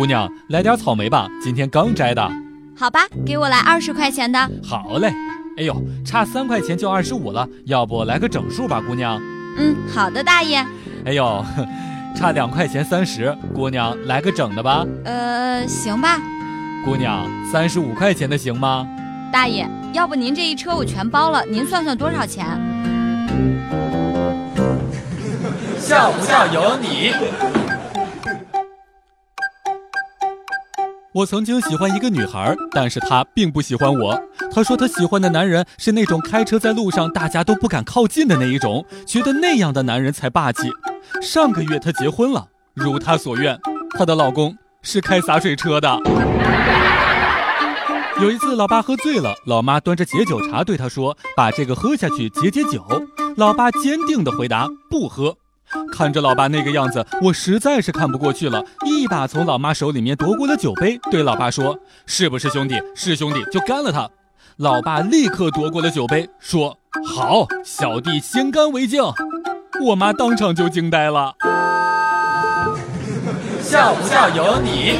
姑娘，来点草莓吧，今天刚摘的。好吧，给我来二十块钱的。好嘞。哎呦，差三块钱就二十五了，要不来个整数吧，姑娘。嗯，好的，大爷。哎呦，差两块钱三十，姑娘来个整的吧。呃，行吧。姑娘，三十五块钱的行吗？大爷，要不您这一车我全包了，您算算多少钱？笑不笑由你。我曾经喜欢一个女孩，但是她并不喜欢我。她说她喜欢的男人是那种开车在路上大家都不敢靠近的那一种，觉得那样的男人才霸气。上个月她结婚了，如她所愿，她的老公是开洒水车的。有一次，老爸喝醉了，老妈端着解酒茶对他说：“把这个喝下去解解酒。”老爸坚定地回答：“不喝。”看着老爸那个样子，我实在是看不过去了，一把从老妈手里面夺过了酒杯，对老爸说：“是不是兄弟？是兄弟就干了他。”老爸立刻夺过了酒杯，说：“好，小弟先干为敬。”我妈当场就惊呆了。笑不笑由你。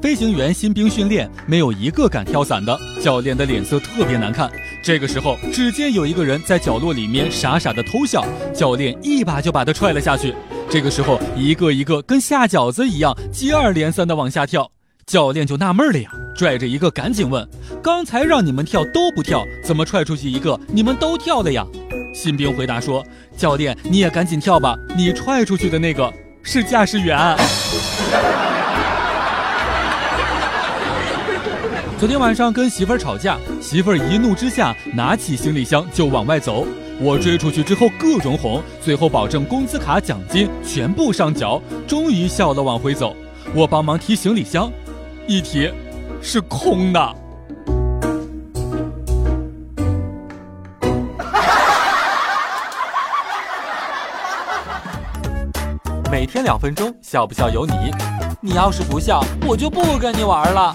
飞行员新兵训练，没有一个敢跳伞的，教练的脸色特别难看。这个时候，只见有一个人在角落里面傻傻的偷笑，教练一把就把他踹了下去。这个时候，一个一个跟下饺子一样，接二连三的往下跳，教练就纳闷了呀，拽着一个赶紧问：“刚才让你们跳都不跳，怎么踹出去一个你们都跳了呀？”新兵回答说：“教练，你也赶紧跳吧，你踹出去的那个是驾驶员。”昨天晚上跟媳妇儿吵架，媳妇儿一怒之下拿起行李箱就往外走。我追出去之后各种哄，最后保证工资卡奖金全部上缴，终于笑了往回走。我帮忙提行李箱，一提是空的。每天两分钟，笑不笑由你。你要是不笑，我就不跟你玩了。